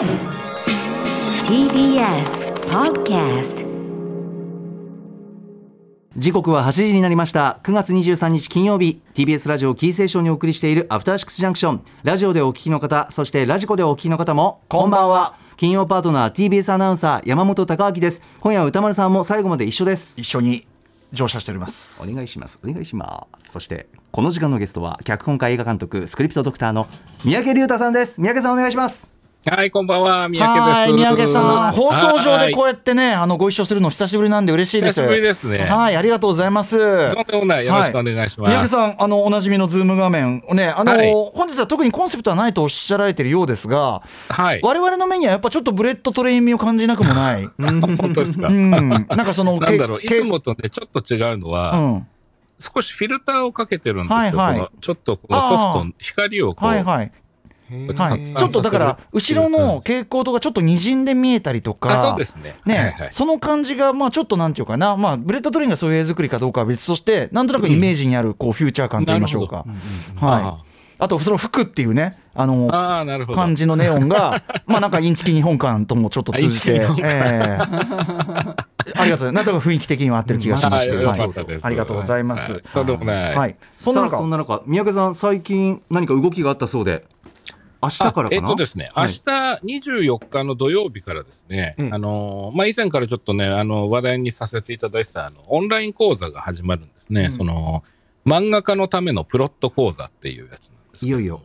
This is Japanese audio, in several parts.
TBS Podcast 時刻は8時になりました。9月23日金曜日。TBS ラジオキーセーションにお送りしているアフターシックスジャンクション。ラジオでお聞きの方そしてラジコでお聞きの方もこんばんは。金曜パートナー TBS アナウンサー山本貴明です。今夜は歌丸さんも最後まで一緒です。一緒に乗車しております。お願いします。お願いします。そしてこの時間のゲストは脚本家映画監督スクリプトドクターの三宅隆太さんです。三宅さんお願いしますはい、こんばんは、三宅です。はい三宅さん放送上でこううやってねあのご一緒するの久しぶりなんで嬉しいです久しぶりですねはいありがとうございますとんでもない、よろしくお願いします。三宅さん、あのおなじみのズーム画面、ね、あの、はい本日は特にコンセプトはないとおっしゃられているようですが、はい。我々の目にはやっぱちょっとブレットトレイン味を感じなくもない。本当ですか？う、なんなんかその、んだろう、いけつもとね、ちょっと違うのうは、ん、少しフィルターをかけてるんですよ。はいはいこのちょっとこのソフト、光をこう、はいはい。はい、ちょっとだから、後ろの蛍光灯がちょっと滲んで見えたりとか、あ、そうですね。ね、はいはい。その感じが、まあ、ちょっとなんていうかな、まあ、ブレットトレインがそういう絵作りかどうかは別として、なんとなくイメージにあるこうフューチャー感といいましょうか。はい、あと、その服っていうね、あの。感じのネオンが、まあなんかインチキ日本感ともちょっと通じて、ええ。ありがとう。なんとか雰囲気的には合ってる気がしまして、はい。ありがとうございます。はい。はい、そんなさあそん中、な中三宅さん最近何か動きがあったそうで明日からかな？あえっとですね、明はい。日24日の土曜日からですね、ええあの、まあ、以前からちょっとね、あの、話題にさせていただいてた、あの、オンライン講座が始まるんですね。うん。その、漫画家のためのプロット講座っていうやつなんですいよいよ。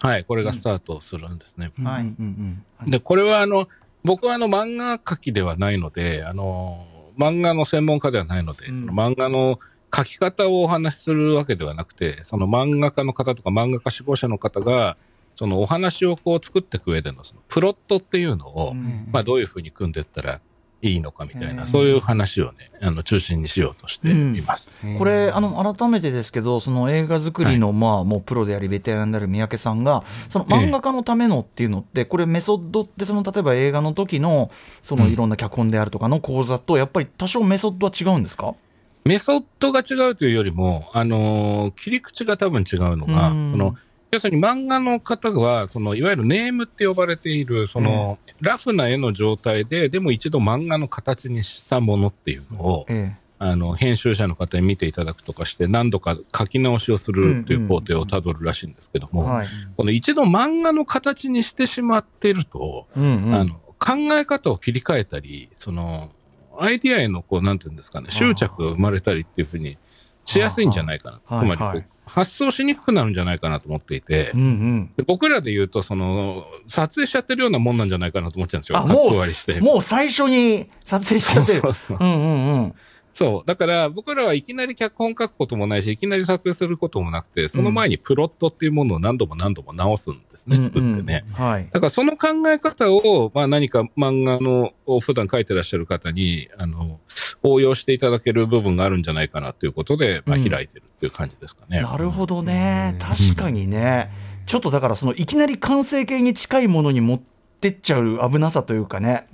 はい、これがスタートするんですね。はい。うんうんで、これはあの、僕はあの、漫画描きではないので、あの、漫画の専門家ではないので、うん。その漫画の描き方をお話しするわけではなくて、その漫画家の方とか漫画家志望者の方が、そのお話をこう作っていく上でのそのプロットっていうのを、うん。まあどういうふうに組んでいったらいいのかみたいな、うん。そういう話をね、あの中心にしようとしています。これあの改めてですけどその映画作りの、まあもうプロでありベテランである三宅さんがその漫画家のためのっていうのって、これメソッドってその例えば映画の時のそのいろんな脚本であるとかの講座とやっぱり多少メソッドは違うんですか、メソッドが違うというよりも、あのー切り口が多分違うのが、うん。その、要するに漫画の方は、その、いわゆるネームって呼ばれている、その、ラフな絵の状態で、でも一度漫画の形にしたものっていうのを、えあの、編集者の方に見ていただくとかして、何度か書き直しをするっていう工程をたどるらしいんですけども、この一度漫画の形にしてしまっていると、うんうん。あの、考え方を切り替えたり、その、アイディアへの、こう、なんていうんですかね、執着が生まれたりっていうふうにしやすいんじゃないかな。はあつまりこう、はいはい発想しにくくなるんじゃないかなと思っていて、うんうんで僕らで言うと、その、撮影しちゃってるようなもんなんじゃないかなと思っちゃうんですよ。あも。うもう最初に撮影しちゃってるそうそううんうんうんそう。だから、僕らはいきなり脚本書くこともないし、いきなり撮影することもなくて、その前にプロットっていうものを何度も何度も直すんですね、作ってね。うんうんはい。だからその考え方を、まあ何か漫画の、を普段書いてらっしゃる方に、あの、応用していただける部分があるんじゃないかなということで、まあうん。開いてるっていう感じですかね。なるほどね。確かにね。ちょっとだからそのいきなり完成形に近いものに持ってっちゃう危なさというかね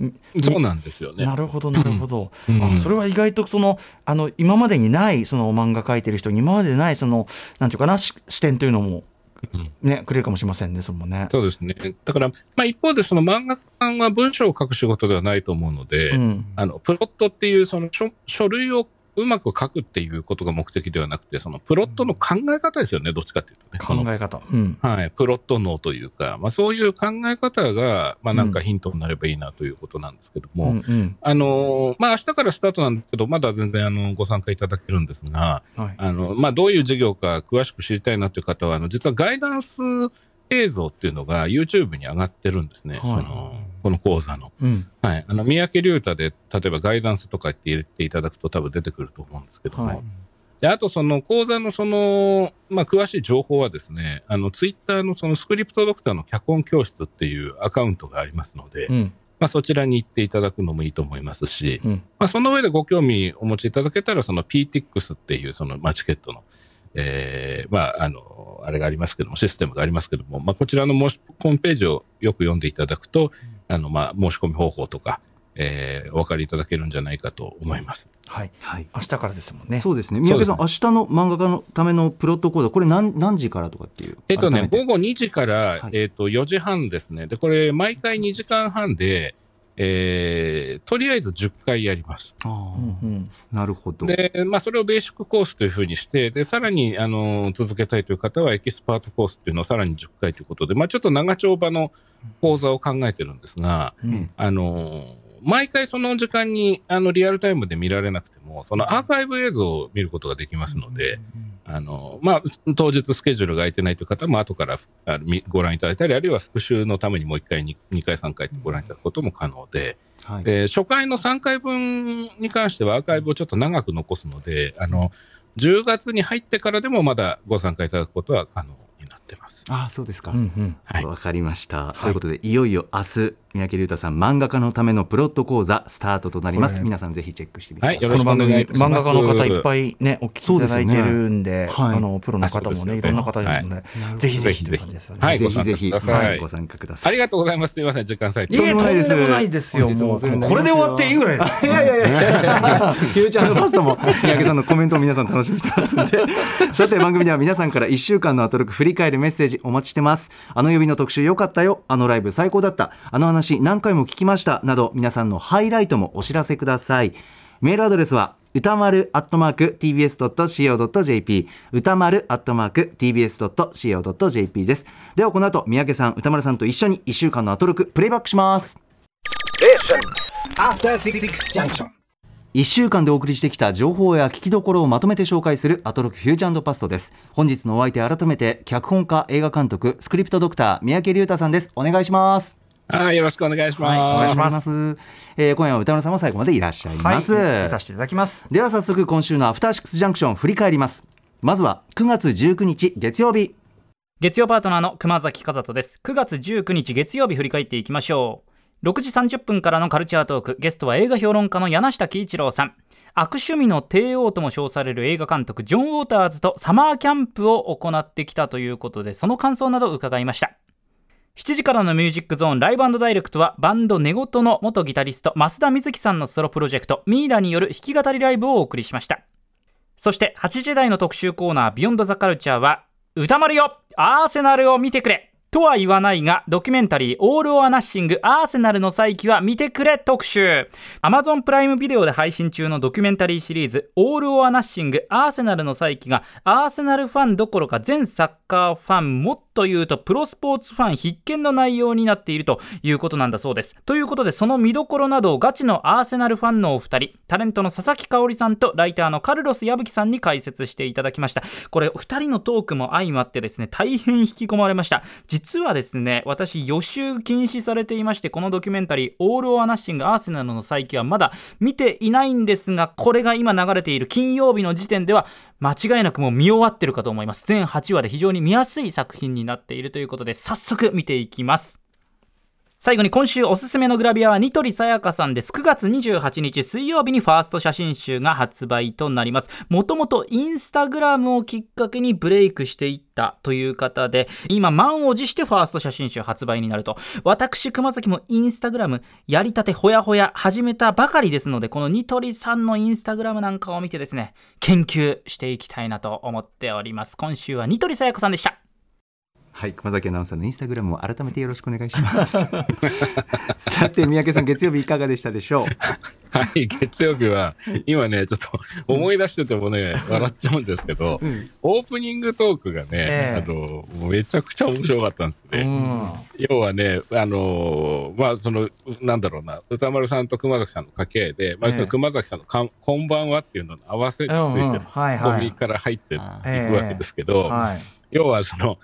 そうなんですよねな。るほどなるほど、うんあそれは意外とそのあの今までにないその漫画描いてる人に今までにないそのなんていうかなし視点というのもうんねくれるかもしれませんねそれもね。そうですね。だから、まあ一方でその漫画家さんは文章を書く仕事ではないと思うので、うんあの、プロットっていうその書書類をうまく書くっていうことが目的ではなくて、そのプロットの考え方ですよね、どっちかっていうとね。考え方、うん。はい、プロット脳というか、まあそういう考え方が、まあなんかヒントになればいいなということなんですけども、うんうん。あのーまあ明日からスタートなんですけど、まだ全然あの、ご参加いただけるんですが、はい。あの、まあどういう授業か詳しく知りたいなという方は、あの、実はガイダンス映像っていうのが YouTube に上がってるんですね。はい。その、この講座の。うん。はい。あの、三宅龍太で、例えばガイダンスとかって入れていただくと多分出てくると思うんですけども、はい。で、あとその講座のその、まあ、詳しい情報はですね、あの、ツイッターのそのスクリプトドクターの脚本教室っていうアカウントがありますので、うん。まあ、そちらに行っていただくのもいいと思いますし、うん。まあ、その上でご興味お持ちいただけたら、その PTX っていうその、まあ、チケットの、えー、まあ、あの、あれがありますけども、システムがありますけども、まあ、こちらの申しホームページをよく読んでいただくと、あの、まあ、申し込み方法とか、えーお分かりいただけるんじゃないかと思います。はい。はい。明日からですもんね。そうですね。三宅さん、そう明日の漫画家のためのプロット講座これ何何時からとかっていう？えっとね、午後2時から、はい。えっと4時半ですね。で、これ、毎回2時間半で、えーとりあえず10回やります。あー。うんうん。なるほど。で、まあ、それをベーシックコースというふうにして、で、さらに、あの、続けたいという方は、エキスパートコースっていうのをさらに10回ということで、まあ、ちょっと長丁場の講座を考えてるんですが、うん。あの、毎回その時間に、あの、リアルタイムで見られなくても、そのアーカイブ映像を見ることができますので、あの、まあ、当日スケジュールが空いてないという方も後からあご覧いただいたり、あるいは復習のためにもう1回、2, 2回、3回とご覧いただくことも可能で、はい。で初回の3回分に関してはアーカイブをちょっと長く残すので、あの、10月に入ってからでもまだご参加いただくことは可能になってます。あーそうですか、うんうん。はい。わかりました、ということでいよいよ明日三宅龍太さん漫画家のためのプロット講座スタートとなります、皆さんぜひチェックしてみてください、はいの番組漫画家の方いっぱいねお聞きいただいてるんでそうでね。はい。あのプロの方もねいろんな方いるので、ぜひぜひという感じですよね。はい。ぜひぜひ、ご参加ください。はい。ご参加ください。ありがとうございます。すみません、時間割いて。いえ、とんでもないです。よ。ももう。これで終わっていいぐらいです。いやいやいやいや、フューチャーのパスタも三宅さんのコメントを皆さん楽しみにしてますんで。さて番組では皆さんから1週間のアトロク振り返るメッセージお待ちしてます。あの曜日の特集良かったよ、あのライブ最高だった、あの話何回も聞きましたなど皆さんのハイライトもお知らせください。メールアドレスは歌丸アットマーク tbs.co.jp 歌丸アットマーク tbs.co.jp です。ではこの後三宅さん歌丸さんと一緒に1週間のアトロクプレイバックします。1週間でお送りしてきた情報や聞きどころをまとめて紹介するアトロクフューチャーパストです。本日のお相手改めて脚本家映画監督スクリプトドクター三宅龍太さんです。お願いします。はい、よろしくお願いします。はいお願いします。えー今夜は歌村さんも最後までいらっしゃいます、はい、見させていただきます。では早速今週のアフターシックスジャンクション振り返ります。まずは9月19日月曜日。月曜パートナーの熊崎和人です。9月19日月曜日振り返っていきましょう6時30分からのカルチャートークゲストは映画評論家の柳下喜一郎さん。悪趣味の帝王とも称される映画監督ジョン・ウォーターズとサマーキャンプを行ってきたということでその感想などを伺いました。7時からのミュージックゾーンライブダイレクトはバンド寝言の元ギタリスト増田瑞希さんのソロプロジェクトミーダによる弾き語りライブをお送りしました。そして8時台の特集コーナービヨンドザカルチャーは歌丸よアーセナルを見てくれ。とは言わないがドキュメンタリーオール・オア・ナッシングアーセナルの再起は見てくれ特集。Amazon プライムビデオで配信中のドキュメンタリーシリーズオール・オア・ナッシングアーセナルの再起がアーセナルファンどころか全サッカーファンもっと言うとプロスポーツファン必見の内容になっているということなんだそうです。ということでその見どころなどをガチのアーセナルファンのお二人タレントの佐々木香織さんとライターのカルロス矢吹さんに解説していただきました。これ二人のトークも相まってですね大変引き込まれました。実はですね私予習禁止されていましてこのドキュメンタリーオール・オア・ナッシング・アーセナルの再起はまだ見ていないんですがこれが今流れている金曜日の時点では間違いなくもう見終わってるかと思います。全8話で非常に見やすい作品になっているということで早速見ていきます。最後に今週おすすめのグラビアはニトリさやかさんです。9月28日水曜日にファースト写真集が発売となります。もともとインスタグラムをきっかけにブレイクしていったという方で今満を持してファースト写真集発売になると。私熊崎もインスタグラムやりたてほやほや始めたばかりですのでこのニトリさんのインスタグラムなんかを見てですね研究していきたいなと思っております。今週はニトリさやかさんでした。はい熊崎アナウンサーのインスタグラムを改めてよろしくお願いします。さて三宅さん月曜日いかがでしたでしょう？はい、月曜日は、今ね、ちょっと思い出しててもね、笑っちゃうんですけど、オープニングトークがね、ええ。あの、めちゃくちゃ面白かったんですね。うん。要はね、あのーまあ、その、なんだろうな、歌丸さんと熊崎さんの掛け合いで、まあ、ええ。その熊崎さんのかん、こんばんはっていうのの合わせについてうんうん。のツッコミから入っていくわけですけど、はい。要はその、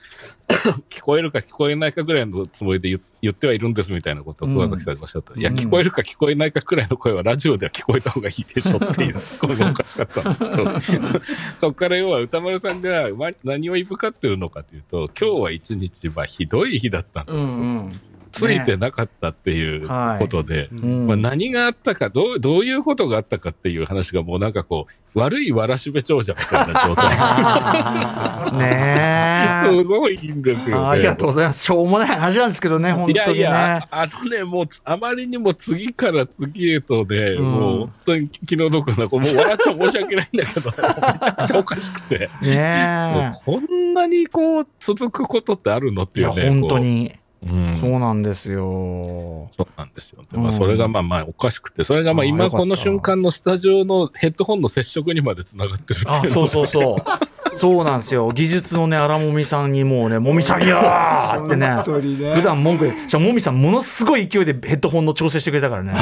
聞こえるか聞こえないかぐらいのつもりで言言ってはいるんですみたいなことを熊崎さんがおっしゃった。いや、うん聞こえるか聞こえないかくらいの声はラジオでは聞こえた方がいいでしょっていうツッコミがおかしかったんだけど、そ そっから要は歌丸さんが、ま、何をいぶかってるのかというと、今日は一日、まあ、ひどい日だったんだと、うんうんついてなかったっていうことで、うんまあ、何があったかどう、どういうことがあったかっていう話がもうなんかこう、悪いわらしべ長者みたいな状態。ねえすごいいいんですよ、ね。ありがとうございます。しょうもない話なんですけどね、本いや当にね。いや、あのね、もうつ、あまりにも次から次へとね、うんもう本当に気の毒な、もう笑っちゃ申し訳ないんだけど、めちゃくちゃおかしくて、もねうこんなにこう、続くことってあるのっえ。いや、ていうね。本当に。そうなんですよ。そうなんですよ。でうんまあ、それがまあまあおかしくて、それがまあ今この瞬間のスタジオのヘッドホンの接触にまでつながってるっていう。あ、そうそうそう。そうなんですよ。技術のね、荒もみさんにもうね、もみさんやーってね。普段文句で、じゃもみさんものすごい勢いでヘッドホンの調整してくれたからね。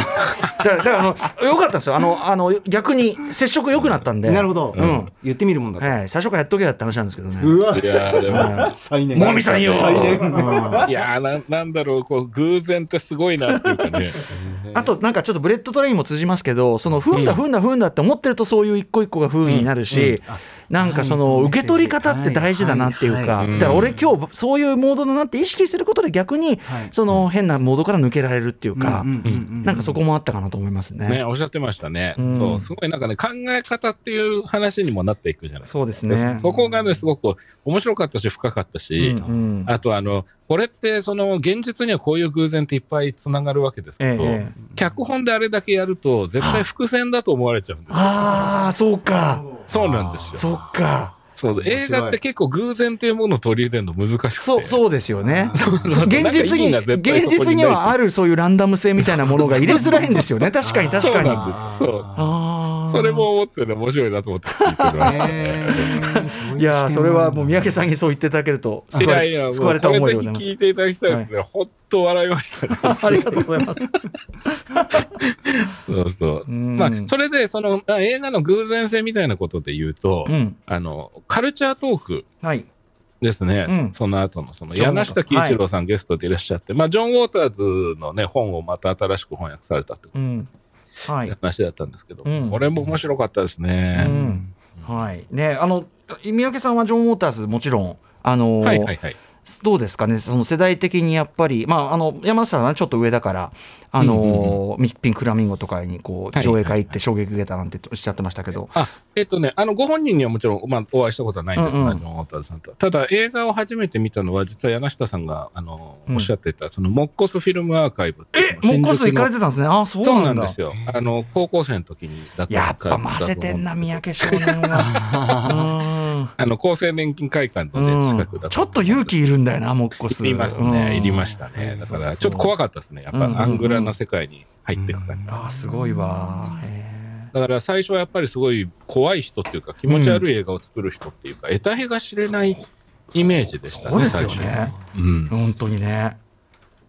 だから、だからあの、よかったんですよ。あの、あの、逆に接触良くなったんで。なるほど、うん。言ってみるもんだと、はい、最初からやっとけやって話なんですけどね。うわ。いやーでも、最年もみさんよ。最年いやーな、なんだろう、こう、偶然ってすごいなっていうかね。あとなんかちょっとブレットトレインも通じますけどその不運だ不運だ不運だって思ってるとそういう一個一個が不運になるし、なんかそのはい。受け取り方って大事だなっていうか、だから俺今日そういうモードだなって意識することで逆にはい。その変なモードから抜けられるっていうか、なんかそこもあったかなと思いますね。ね、おっしゃってましたね。うん。そう、すごいなんかね、考え方っていう話にもなっていくじゃないですか。そうですね。そこがね、すごく面白かったし、深かったし、うんうん。あとあの、これって、その、現実にはこういう偶然っていっぱいつながるわけですけど、ええ。脚本であれだけやると、絶対伏線だと思われちゃうんですよ。ああそうかそうなんですよ。そっか。そう映画って結構偶然っていうものを取り入れるの難しくて。そうそうですよね。現実に現実にはある。るそういうランダム性みたいなものが入れづらいんですよね。確かに確かに。そう。それも思ってね、面白いなと思って聞いていやーそれはもう三宅視さんにそう言っていただけるとい救われやいや、もう救われた聞いていただきたいですね。ほんと笑いましたね。ありがとうございます。そうそう。うんまあ、それで、その、あ映画の偶然性みたいなことで言うと、うん。あの、カルチャートークはい。ですね。うんその後の、その、柳下喜一郎さんゲストでいらっしゃって、まあ、ジョン・ウォーターズのね、本をまた新しく翻訳されたってうん。はい。話だったんですけど、うんこれも面白かったですね。うん。はい。ね、あの、三宅さんはジョン・ウォーターズ、もちろん、あのーはいはいはい。どうですかね、その世代的にやっぱり、まあ、あの山下さんはちょっと上だから、あのーミッピン・クラミンゴとかにこうはい。上映会行って衝撃受けたなんておっしゃってましたけど、あ、えっとね、あの、ご本人にはもちろん、まあ、お会いしたことはないんです。が、うんうん。ただ、映画を初めて見たのは、実は柳下さんが、あの、うん。おっしゃってた、その、モッコスフィルムアーカイブってモッコス行かれててたんですね、あそうそうなんんですよ。あの、高校生の時にだったやっぱ混ぜてんな、三宅少年は。あの、厚生年金会館のうんね、近くだちょっと勇気いるんだよな、モッコス。いりますうんね。いりましたね。だから、ちょっと怖かったですね。やっぱ、アングラな世界に入っていく感じ。あーすごいわ。へだから最初はやっぱりすごい怖い人っていうか気持ち悪い映画を作る人っていうか、得体が知れないイメージでしたね。ーそうですよね。うん。本当にね。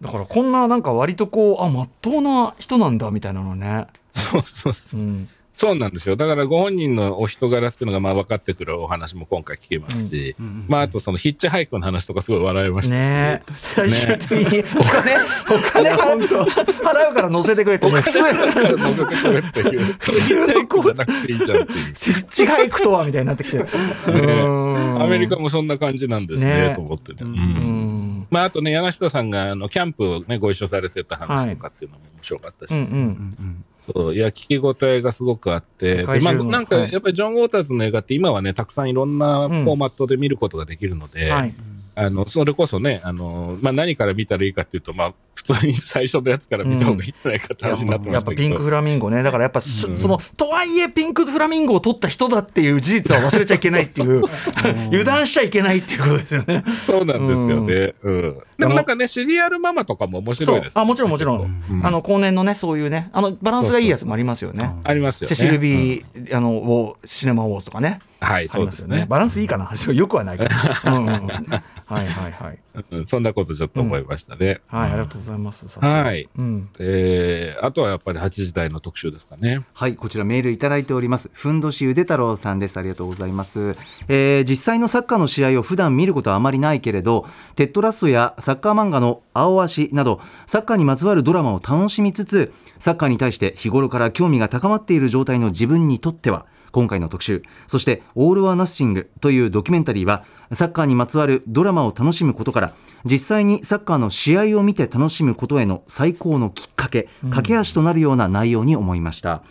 だからこんななんか割とこうあまっとうな人なんだみたいなのね。そうそうそう。うん。そうなんですよ。だからご本人のお人柄っていうのがまあ分かってくるお話も今回聞けますし、まああとそのヒッチハイクの話とかすごい笑いましたし、ねえ。最終的に。お金お金払うから乗せてくれってね普通乗せてくれっていう、ヒッチハイクじゃなくていいじゃんっていう。設置が行くとはみたいになってきて。うん。アメリカもそんな感じなんですね、ねと思ってね。ううん。ん。まあ、あとね、柳下さんがあのキャンプを、ね、ご一緒されてた話とかっていうのも面白かったし、うんうん。そういや、聞き応えがすごくあって、でまあ、なんか、はいやっぱりジョン・ウォーターズの映画って今はね、たくさんいろんなフォーマットで見ることができるので、はい。あの、それこそね、あの、まあ、何から見たらいいかっていうと、まあ、普通に 最初のやつから見た方がいいんじゃないかって話になってまやっしたけど。ぱピンクフラミンゴね、だからやっぱそ,、うんのとはいえ、ピンクフラミンゴを取った人だっていう事実は忘れちゃいけないっていう、油断しちゃいけないっていうことですよね。そうなんですよね。うん。でもなんかね、シリアルママとかも面白いです、そうあもちろんもちろん、うんあの後年のね、そういうね、あのバランスがいいやつもありますよね。ありますよね。セシルうんビー、あのシネマウォーズとかね、はい、あそうですよね。。バランスいいかな、よくはないけど。うんうんうんはいはいはい。うんそんなことちょっと思いましたね。はい、ありがとうございます。はい。うん。えー、あとはやっぱり8時台の特集ですかね。はい、こちらメールいただいております。ふんどしゆで太郎さんです。ありがとうございます。えー実際のサッカーの試合を普段見ることはあまりないけれど、テッドラストやサッカー漫画の青足など、サッカーにまつわるドラマを楽しみつつ、サッカーに対して日頃から興味が高まっている状態の自分にとっては、今回の特集そして「オール・ア・ナッシング」というドキュメンタリーはサッカーにまつわるドラマを楽しむことから実際にサッカーの試合を見て楽しむことへの最高のきっかけ架け橋となるような内容に思いました、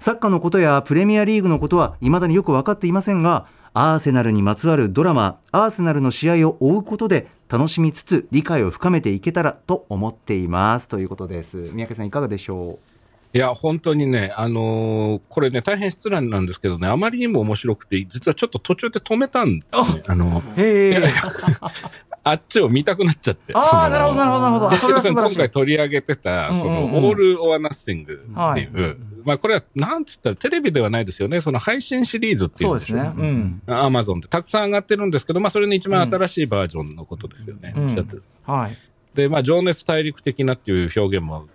サッカーのことやプレミアリーグのことは未だによく分かっていませんがアーセナルにまつわるドラマアーセナルの試合を追うことで楽しみつつ理解を深めていけたらと思っています。ということです。三宅さんいかがでしょいや、本当にね、あのーこれね、大変失礼なんですけどね、あまりにも面白くて、実はちょっと途中で止めたんですね。あの、あっちを見たくなっちゃって。ああなるほどなるほどなるほど。あそ今回取り上げてた、その、オール・オア・ナッシングっていう、まあこれは、なんつったらテレビではないですよね、その配信シリーズっていそううんですね。うん。アマゾンってたくさん上がってるんですけど、まあそれの一番新しいバージョンのことですよね。うん。おっしゃってるはい。で、まあ情熱大陸的なっていう表現も、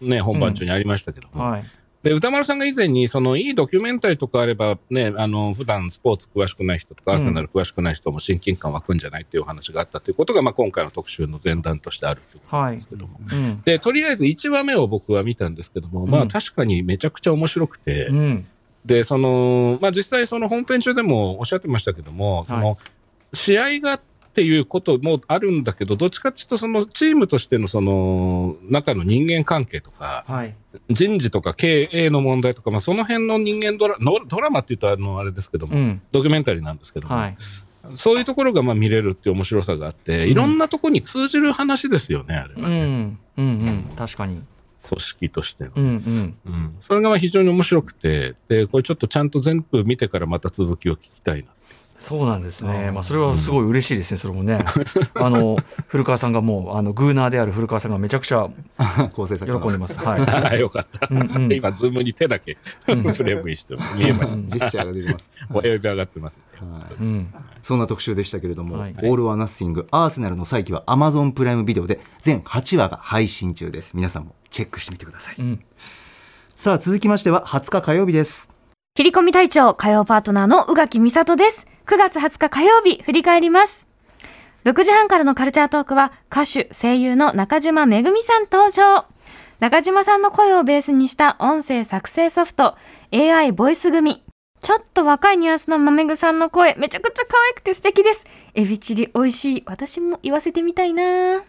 ね、本番中にありましたけども、はい。で、歌丸さんが以前に、その、いいドキュメンタリーとかあれば、ね、あの、普段スポーツ詳しくない人とか、うん。アーセナル詳しくない人も親近感湧くんじゃないっていうお話があったということが、まあ、今回の特集の前段としてあるということなんですけども。うん。で、とりあえず1話目を僕は見たんですけども、まうん。あ、確かにめちゃくちゃ面白くて、うん。で、その、まあ、実際その本編中でもおっしゃってましたけども、その、試合がっていうこともあるんだけど、どっちかっていうと、そのチームとしてのその中の人間関係とか、はい。人事とか経営の問題とか、まあ、その辺の人間ドラのドラマって言うとあのあれですけども、うん。ドキュメンタリーなんですけども、はい。そういうところがまあ見れるっていう面白さがあって、いろんなところに通じる話ですよね、あれうは。ね、ん。うんうん。確かに。組織としての。うんうん。うん。それがまあ非常に面白くて、で、これちょっとちゃんと全部見てからまた続きを聞きたいな。そうなんですね、まあ、それはすごい嬉しいですね、それもね。あの古川さんがもうあのグーナーである古川さんがめちゃくちゃ 構成さ喜んでます。はい。よかった。うんうん今、ズームに手だけフレームにして見えましうんジェスチャーが出てます、た。親指上がってます、はいうん、そんな特集でしたけれども、はいオール・オア・ナッシング、アーセナルの再起は Amazon プライムビデオで全8話が配信中です。皆さんもチェックしてみてください。うん、さあ、続きましては20日火曜日です。切り込み隊長火曜パートナーの宇垣美里です。9月20日火曜日、振り返ります。6時半からのカルチャートークは歌手、声優の中島めぐみさん登場。中島さんの声をベースにした音声作成ソフト AI ボイス組。ちょっと若いニュアンスのまめぐさんの声、めちゃくちゃ可愛くて素敵です。エビチリ美味しい。私も言わせてみたいな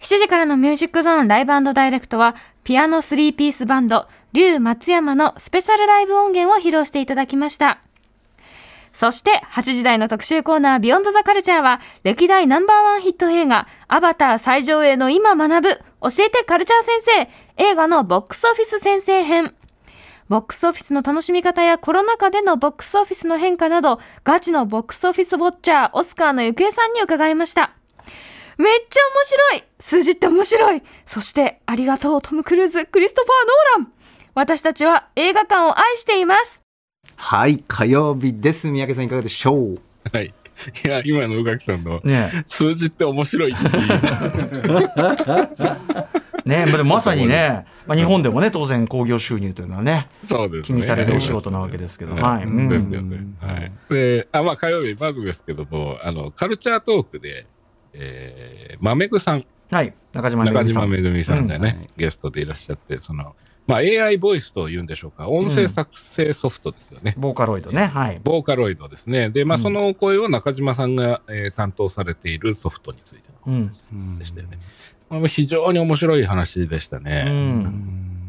7時からのミュージックゾーンライブダイレクトは、ピアノ3ピースバンド、竜松山のスペシャルライブ音源を披露していただきました。そして、8時台の特集コーナー、ビヨンドザカルチャーは、歴代ナンバーワンヒット映画、アバター最上映の今学ぶ、教えてカルチャー先生、映画のボックスオフィス先生編。ボックスオフィスの楽しみ方やコロナ禍でのボックスオフィスの変化など、ガチのボックスオフィスウォッチャー、オスカーのゆくえさんに伺いました。めっちゃ面白い数字って面白いそして、ありがとうトム・クルーズ、クリストファー・ノーラン私たちは映画館を愛していますはい、火曜日です。三宅さんいかがでしょう？はい。いや、今の宇垣さんのね数字って面白いっていう。え、ねえ、でもまさにね、まあ、日本でもね、当然興行収入というのはね、そうですね。気にされるお仕事なわけですけど、はいですよね。はい。で、あ、まあ火曜日、まずですけども、あの、カルチャートークで、えめぐさん、はい、中島めぐ中みさん。島めぐみさんがね、うんゲストでいらっしゃって、その、まあ AI ボイスというんでしょうか、音声作成ソフトですよね。ボーカロイドね、はい。ボーカロイドですね。で、まあうんその声を中島さんが、えー担当されているソフトについてのうん、話でしたよね。まあ非常に面白い話でしたうね。ん、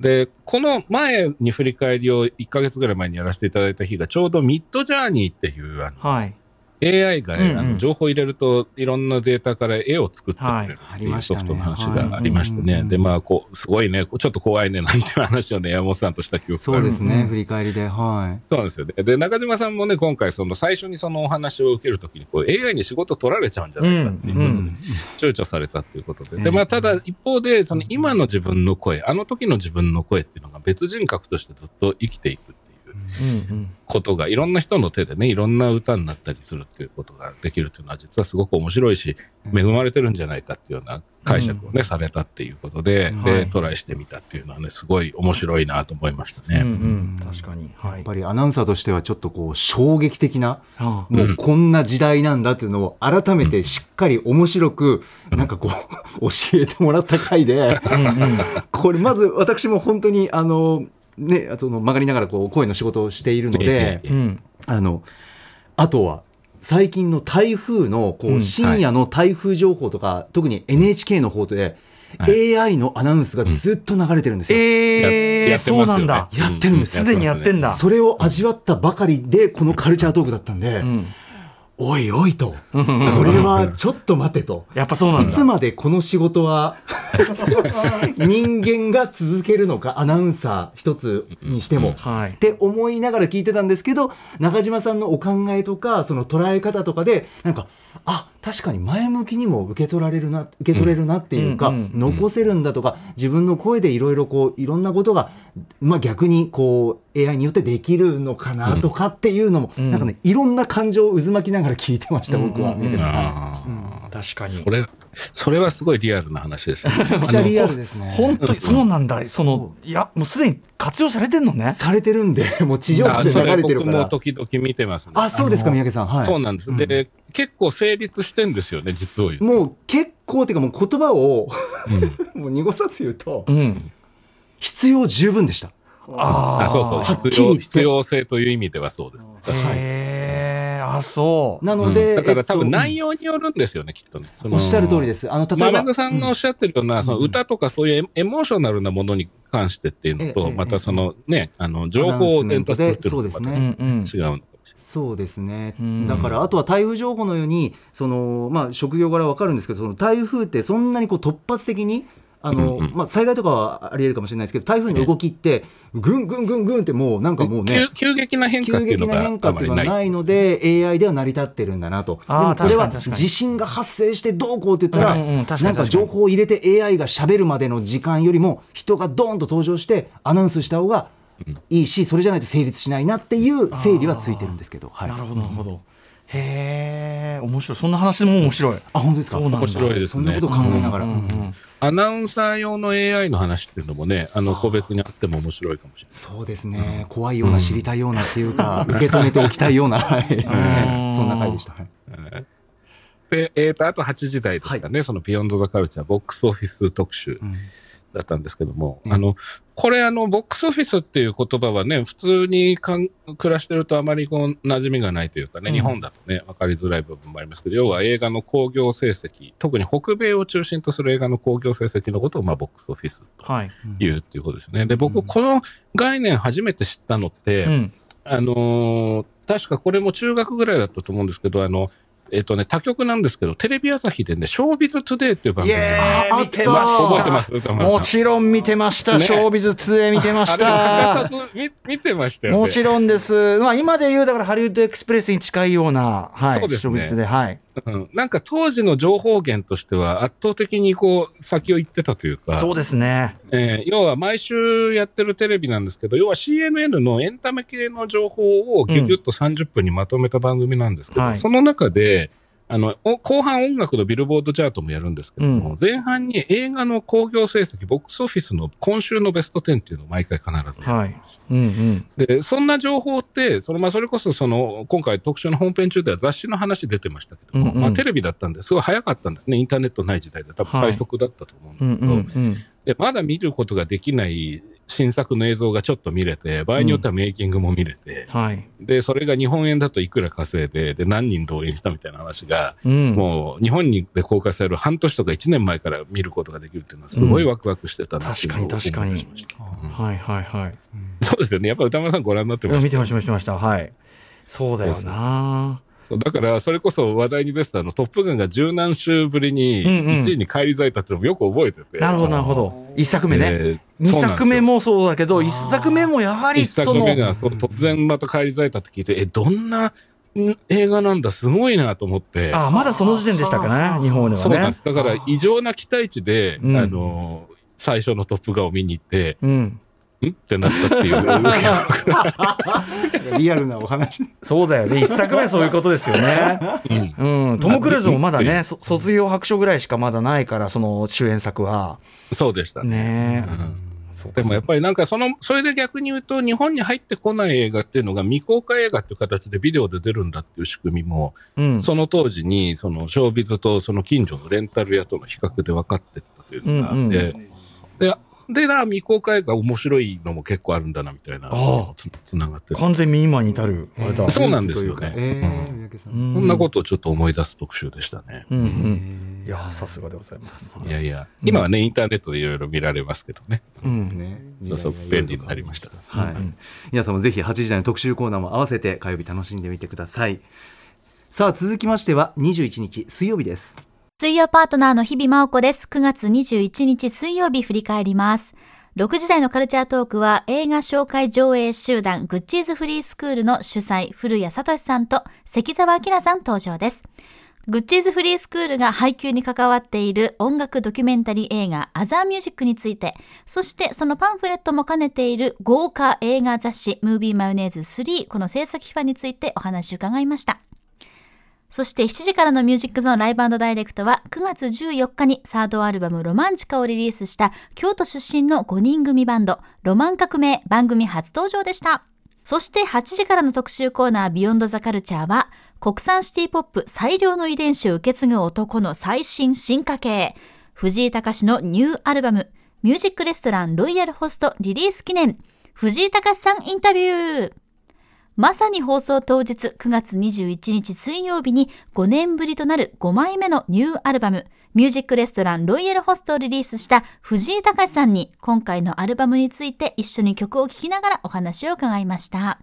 で、この前に振り返りを1ヶ月ぐらい前にやらせていただいた日がちょうどミッドジャーニーっていうあのはい。AI が、うんうん。あの情報を入れるといろんなデータから絵を作ってくれるはいっていうソフトの話ありましたね。がありましてね。はい。で、まあ、こう、すごいね、ちょっと怖いね、なんていう話をね、山本さんとした記憶が。そうあるですね、うん。振り返りで。はそうなんですよね。で、中島さんもね、今回、その最初にそのお話を受けるときに、こう、AI に仕事取られちゃうんじゃないかっていうことで、うんうん躊躇されたっていうことで。うんで、まあ、ただ一方で、その今の自分の声、あの時の自分の声っていうのが別人格としてずっと生きていく。ことが、いろんな人の手でね、いろんな歌になったりするっていうことができるっていうのは、実はすごく面白いし、恵まれてるんじゃないかっていうような解釈をね、されたっていうことで、はで、いトライしてみたっていうのはね、すごい面白いなと思いましたうん、うね。ん、確かに。い。はいやっ。ぱりアナウンサーとしてはちょっとこう、衝撃的な、あもうこんな時代なんだっていうのを改めてしっかり面白く、なんかこう、教えてもらった回で、うん、うん。これまず私も本当にあのね、その曲がりながらこう声の仕事をしているので、えうんあのあとは最近の台風のこうんう深夜の台風情報とか、特に NHK の方で、AI のアナウンスがずっと流れてるんですよ。えー、やってますよね。そうなんだ。やってるんですすでにやってんだ。それを味わったばかりでこのカルチャートークだったんで、うんおいおいと、これはちょっと待てと。やっぱそうなんだ。いつまでこの仕事は 人間が続けるのかアナウンサー一つにしても、はいって思いながら聞いてたんですけど中島さんのお考えとかその捉え方とかでなんかあ確かに前向きにも受け取られるな受け取れるなっていうか、うんうん残せるんだとか自分の声でいろいろこういろんなことが、まあ、逆にこう AI によってできるのかなとかっていうのも、ん。なんかねいろんな感情を渦巻きながら聞いてました、僕は。うんうんうん。見ててあ確かに。ーこ。れ、それはすごいリアルな話ですね。めちゃくちゃリアルですね。本当にそうなんだ。その、いや、もうすでに活用されてんのね。されてるんで、もう地上波あで流それてるから。も時々見てますね。あ、そうですか、三宅さん。はい。そうなんです。で、結構成立してんですよね、実を言うと。もう結構っていうかもう言葉を、もう濁さず言うと、うん。必要十分でした。ああそうそう必要、必要性という意味ではそうです。へえ、あ、そう。なので、だから多分えっと内容によるんですよね、きっとね。おっしゃる通りです。あの、例えばマメグ、さんがおっしゃってるような、その歌とかそういうエエモーショナルなものに関してっていうのと、えまたそのね、あの、情報を伝達するっていうのとまたそうですねうんうん。違う。そうですねうん。だから、あとは台風情報のように、その、まあ、職業柄わかるんですけど、その台風ってそんなにこう突発的に、あの、うんうん。まあ、災害とかはあり得るかもしれないですけど、台風の動きって、ぐんぐんぐんぐんってもうなんかもうね急、急激な変化っていうのが急激ない。っていうのがないので AI では成り立ってるんだなと。でもこれは地震が発生してどうこうって言ったら、なんか情報を入れて AI が喋るまでの時間よりも人がドーンと登場してアナウンスした方がいいしそれじゃないと成立しないなっていう整理はついてるんですけど、はい、なるほど、なるほど。へえ、面白い。そんな話も面白い。あ本当ですか？そうなんだ。面白いですね。そんなこと。考えながら、アナウンサー用の AI の話っていうのもね、あの、個別にあっても面白いかもしれない。そうですね。怖いような知りたいようなっていうか、受け止めておきたいような、はい。ん。そんな回でした、はい。で、えっ、と、あと8時台ですかね、そのビヨンドザカルチャーボックスオフィス特集うん。だったんですけども、うんあの、これあの、ボックスオフィスっていう言葉はね、普通にかん暮らしてるとあまりこう、馴染みがないというかね、うん日本だとね、わかりづらい部分もありますけど、要は映画の興行成績、特に北米を中心とする映画の興行成績のことを、まあ、ボックスオフィスとはい。いうっていうことですね。で、僕、この概念初めて知ったのって、うん。あのー確かこれも中学ぐらいだったと思うんですけど、あの、えっ、とね、他局なんですけど、テレビ朝日でね、ショービズトゥデイっていう番組あーイ見てました。覚えてますもちろん見てました。ねショービズ2で見てまし あれ欠。かさず見見てましたよね。もちろんです。まあ今で言うだからハリウッドエクスプレスに近いような、はい。そうですねショービズで、はい。うん、なんか当時の情報源としては圧倒的にこう先を行ってたというか、そうですね。えー要は毎週やってるテレビなんですけど、要は CNN のエンタメ系の情報をギュギュッと30分にまとめた番組なんですけど、はい。その中で、あの、お後半音楽のビルボードチャートもやるんですけども、う前半に映画の興行成績、ボックスオフィスの今週のベスト10っていうのを毎回必ずやるはい。うんうん。で、そんな情報って、そのまあ、それこそその、今回特集の本編中では雑誌の話出てましたけども、うんうんまあ、テレビだったんですごい早かったんですね。インターネットない時代で多分最速だったと思うんうんですけど、うんうん。で、まだ見ることができない新作の映像がちょっと見れて、場合によってはメイキングも見れて、はい。で、それが日本円だといくら稼いで、で、何人動員したみたいな話が、うん。もう日本にで公開される半年とか1年前から見ることができるっていうのはすごいワクワクしてたなっていうのを確かに確かに思いましたうんはいはいはい。そうですよね。やっぱ歌丸さんご覧になってました見てました、見てました。はい。そうだよな。そうだから、それこそ話題に出てたあの、トップガンが十何週ぶりにうんうん1位に返り咲いたっていうのもよく覚えてて。なるほど、なるほど。一作目ね。で二作目。もそうだけど、一作目もやはりその、作目がそう突然また返り咲いたって聞いて、え、どんなん映画なんだ、すごいなと思って。あ、まだその時点でしたかね、日本ではねそうなんで。す。だから、異常な期待値で、うんあの、最初のトップガンを見に行って、うん。ん？ってなったっていう。リアルなお話そうだよね。一作目はそういうことですよね。うんうん。トム・クルーズもまだうんね、そ卒業白書ぐらいしかまだないから、その主演作は。そうでしたね。ねうんでもやっぱりなんかその、それで逆に言うと、日本に入ってこない映画っていうのが未公開映画っていう形でビデオで出るんだっていう仕組みも、うん。その当時に、その、ショービズとその近所のレンタル屋との比較で分かってったというのがあって、うんうんで、でな、未公開が面白いのも結構あるんだな、みたいなああ。つ、つながってて完全に今に至る。あれだ、そうなんですよね。えーそんなことをちょっと思い出す特集でしたね。うんうえん。ー。いやさすがでございます。いやいや、今はね、インターネットでいろいろ見られますけどね。うん。ね。そうそう便利になりました。はい、うん皆さんもぜひ8時台の特集コーナーも合わせて火曜日楽しんでみてください。さあ続きましては21日水曜日です水曜パートナーの日々真央子です。9月21日水曜日振り返ります。6時台のカルチャートークは映画紹介上映集団グッチーズフリースクールの主催古谷聡さんと関澤明さん登場です。グッチーズフリースクールが配給に関わっている音楽ドキュメンタリー映画アザーミュージックについて、そしてそのパンフレットも兼ねている豪華映画雑誌ムービーマヨネーズ3この制作秘話についてお話を伺いました。そして7時からのミュージックゾーンライブダイレクトは9月14日にサードアルバムロマンチカをリリースした京都出身の5人組バンドロマン革命番組初登場でした。そして8時からの特集コーナービヨンドザカルチャーは国産シティポップ最良の遺伝子を受け継ぐ男の最新進化系藤井隆のニューアルバムミュージックレストランロイヤルホストリリース記念。藤井隆さんインタビュー。まさに放送当日9月21日水曜日に5年ぶりとなる5枚目のニューアルバムミュージックレストランロイヤルホストをリリースした藤井隆さんに今回のアルバムについて一緒に曲を聴きながらお話を伺いました。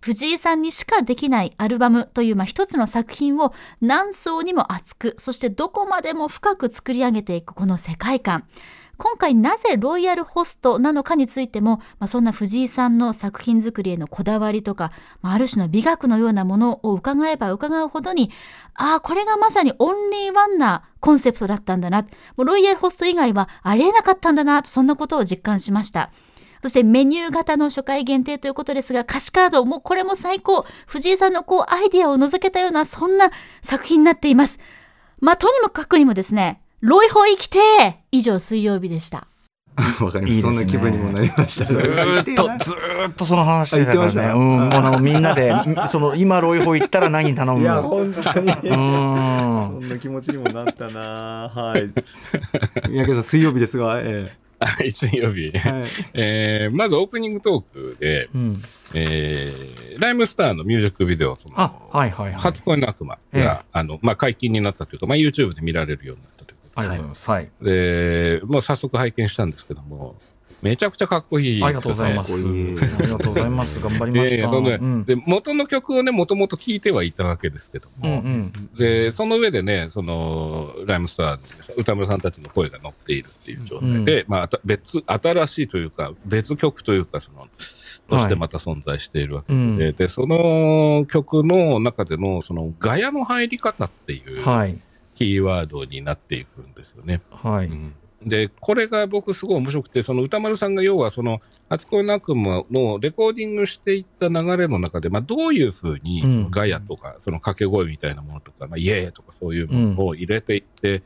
藤井さんにしかできないアルバムという、まあ、一つの作品を何層にも厚くそしてどこまでも深く作り上げていくこの世界観今回なぜロイヤルホストなのかについても、まあ、そんな藤井さんの作品作りへのこだわりとか、まあ、ある種の美学のようなものを伺えば伺うほどにああこれがまさにオンリーワンなコンセプトだったんだなもうロイヤルホスト以外はありえなかったんだなそんなことを実感しました。そしてメニュー型の初回限定ということですが、歌詞カードもこれも最高。藤井さんのこうアイディアを覗けたようなそんな作品になっています。まあ、とにもかくにもですね、ロイホ生きて以上水曜日でした。わかりますいいですねそんな気分にもなりましたずーっとずーっとその話してたからね。あ言ってましたうん、もうあのみんなでその今ロイホ行ったら何頼むいやの。本当にうーん。そんな気持ちにもなったなはい 三宅さん水曜日ですが、えはい、水曜日。えはい、えーまずオープニングトークで、うん。えーライムスターのミュージックビデオ、そのあ、はいはいはい。初恋の悪魔が、ええあの、まあ、解禁になったというか、まあ、YouTube で見られるようになったというこありがとうございます。はい。とで、もう早速拝見したんですけども、めちゃくちゃかっこいいありがとうございます。ありがとうございます。頑張りました。そのねうんで元の曲をね、もともと聴いてはいたわけですけどうんも、うん。で、その上でね、その、ライムスター、歌村さんたちの声が乗っているっていう状態で、まあ、あた別、新しいというか、別曲というか、その、としてまた存在しているわけですよね。はいで、その曲の中での、その、ガヤの入り方っていうはい。キーワードになっていくんですよね。はい。うん。で、これが僕すごい面白くて、その歌丸さんが要はその、初恋の悪魔のレコーディングしていった流れの中で、まあどういうふうにうん。そのガヤとか、その掛け声みたいなものとか、まあイエーイとかそういうものを入れていって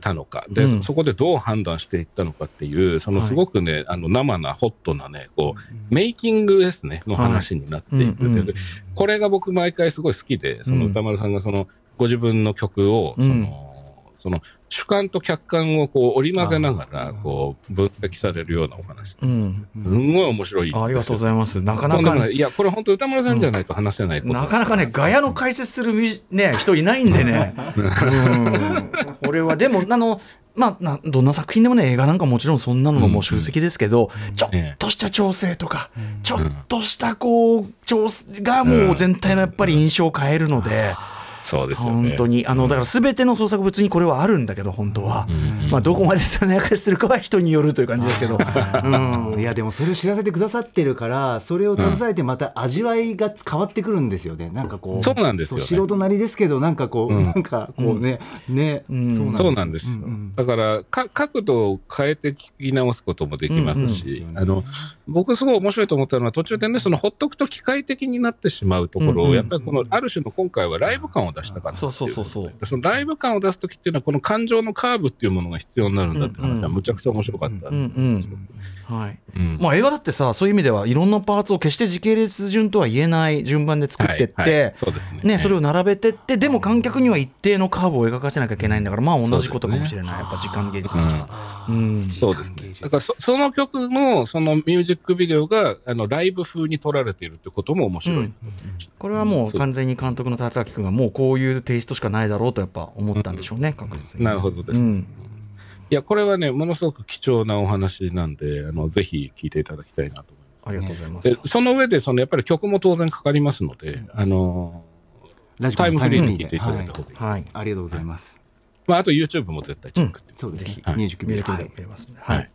たのか、で、うん。そこでどう判断していったのかっていう、そのすごくね、あの生なホットなね、こう、メイキングですね、の話になっていく。はい。うこれが僕毎回すごい好きで、その歌丸さんがその、ご自分の曲を、その、その主観と客観をこう織り交ぜながら、こう、分析されるようなお話。うん。すんごい面白い。ありがとうございます。なかなかねい。いや、これ本当歌丸さんじゃないと話せないこと。なかなかね、ガヤの解説するね、人いないんでね。うんこれは、でも、あの、まあ、などんな作品でもね、映画なんかもちろんそんなのがもう集積ですけど、ちょっとした調整とか、ちょっとしたこう、調整がもう全体のやっぱり印象を変えるので、そうですよね。本当に、あの、だから全ての創作物にこれはあるんだけど、本当は。まあ、どこまで種明かしするかは人によるという感じですけど。うん。いやでもそれを知らせてくださってるからそれを携えてまた味わいが変わってくるんですよね。なんかこうそうなんですよね。素人なりですけどなんかこう、うん。なんかこうね、ね、ん。そうそうなんですよ。うんうん。だからか、角度を変えて聞き直すこともできますし、うんうん。あの、僕すごい面白いと思ったのは、途中でね、そのほっとくと機械的になってしまうところを、うんうんやっぱりこの、ある種の今回はライブ感を出出したかったっていそうそうそうそう。そのライブ感を出すときっていうのは、この感情のカーブっていうものが必要になるんだって話はむちゃくちゃ面白かった。うんうんはい。うん。まあ、映画だってさそういう意味ではいろんなパーツを決して時系列順とは言えない順番で作ってって、はいはい。そうですね。ね、それを並べてってでも観客には一定のカーブを描かせなきゃいけないんだからまあ同じことかもしれない、やっぱ時間芸術としては。うん。そうですね。だからそその曲のそのミュージックビデオがあのライブ風に撮られているってことも面白い。うん。これはもう完全に監督の達明君がもうこういうテイストしかないだろうとやっぱ思ったんでしょうね、確実に。なるほどです、うんいや、これはね、ものすごく貴重なお話なんで、あのぜひ聴いていただきたいなと思います。ありがとうございます。でその上で、そのやっぱり曲も当然かかりますので、あのタイムフリーに聴いでていただいた方がいい。はい。ありがとうございます。まあ、あと YouTube も絶対チェックっていうそうですね。はいミュージックビデオ。ミュージックビデオはい見れますね。ははいい。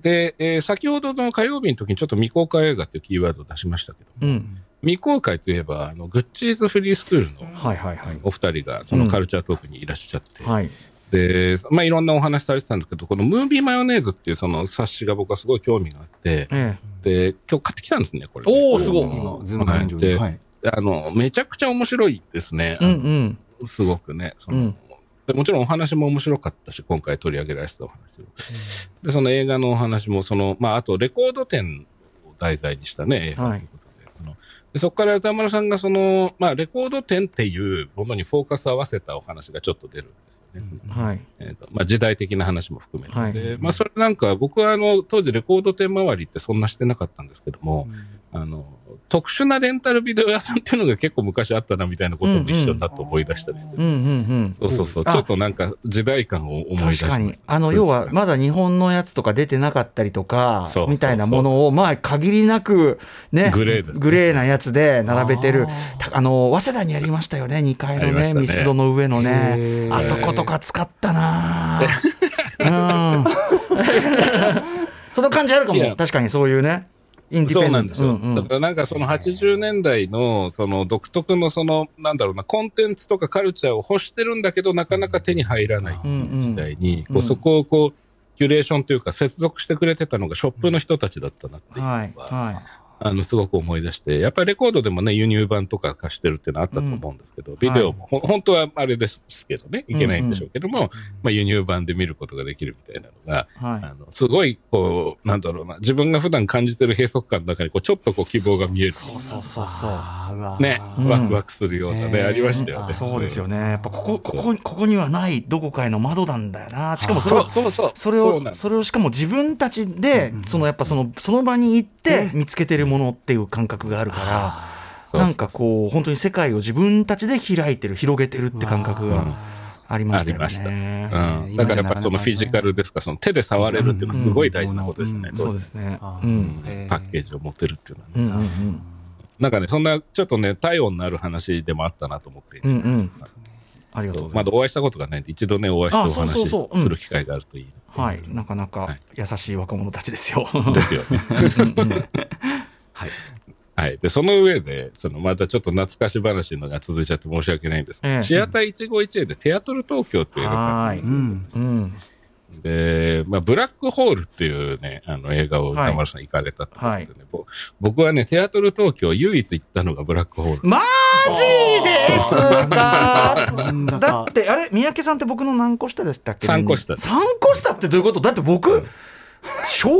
で、えー先ほどの火曜日の時にちょっと未公開映画っていうキーワードを出しましたけど、うん。未公開といえば、あのグッチーズフリースクールのはいはいはい。お二人がそのカルチャートークにいらっしゃって、はい。で、まあ、いろんなお話されてたんですけど、このムービーマヨネーズっていうその冊子が僕はすごい興味があって、えで、今日買ってきたんですね、これね、おーすごい今、 Zoom 画面上で。ははい。あの、めちゃくちゃ面白いですね。え。うんうん。すごくね。そのうんでもちろんお話も面白かったし、今回取り上げられてたお話を。で、その映画のお話も、その、まあ、あとレコード店を題材にしたね、映画ということで。あのでそこから宇多丸さんがその、まあ、レコード店っていうものにフォーカスを合わせたお話がちょっと出るんですよね。そのはい。えーとまあ、時代的な話も含めて、はいでまあ、それなんか僕はあの当時レコード店周りってそんなしてなかったんですけども、あの特殊なレンタルビデオ屋さんっていうのが結構昔あったなみたいなことも一緒だと思い出したりして、うんうんうん。そうそうそう。あ。ちょっとなんか時代感を思い出し確かに。あの要はまだ日本のやつとか出てなかったりとかみたいなものをまあ限りなくねグレーですね。グレーなやつで並べてる。たあの早稲田にやりましたよね2階のねね。ミスドの上のへねー。あそことか使ったなうん。その感じあるかも。確かにそういうねインディペンデントそうなんですよ。うんうん。だからなんかその80年代のその独特のそのなんだろうなコンテンツとかカルチャーを欲してるんだけどなかなか手に入らないっていう時代に、うんこうそこをこうキュレーションというか接続してくれてたのがショップの人たちだったなっていうのは、はいはあのすごく思い出してやっぱりレコードでもね輸入版とか貸してるっていうのはあったと思うんですけど、ビデオも、ほ本当はあれですけどねいけないんでしょうけども、まあ、輸入版で見ることができるみたいなのがいはい。あのすごいこうなんだろうな自分が普段感じてる閉塞感の中にこうちょっとこう希望が見える。そうそうそうそう。ね、うん。ワクワクするようなね、ありましたよね。そうですよね。やっぱここここここにはないどこかへの窓なんだよな。しかもそれはそうそうそう。それをうなんです。それをしかも自分たちでそのやっぱそのその場に行って見つけてるものっていう感覚があるからなんかこう本当に世界を自分たちで開いてる広げてるって感覚がありましたね。うん、だからやっぱそのフィジカルですか、その手で触れるっていうのはすごい大事なことですね。そうですね。パッケージを持てるっていうのはね。うんうんうん。なんかね、そんなちょっとね、体温のある話でもあったなと思っていてうんうん。ありがとうございままだお会いしたことがないんで、一度ね、お会いしてお話そううん。する機会があるといいす。はい、なかなかはい。優しい若者たちですよ。な。ですよね。はい。はい。で、その上で、そのまたちょっと懐かし話のが続いちゃって申し訳ないんです。けど、ええ。シアター一期一会でテアトル東京っていう映画があったんですよ。うん。うん。で、まあ、ブラックホールっていうね、あの映画をはい。歌丸さん行かれたってことでね、ぼ僕はね、テアトル東京唯一行ったのがブラックホール。マジですか？だってあれ三宅さんって僕の何個下でしたっけ？三個下3個下ってどういうこと？だって僕小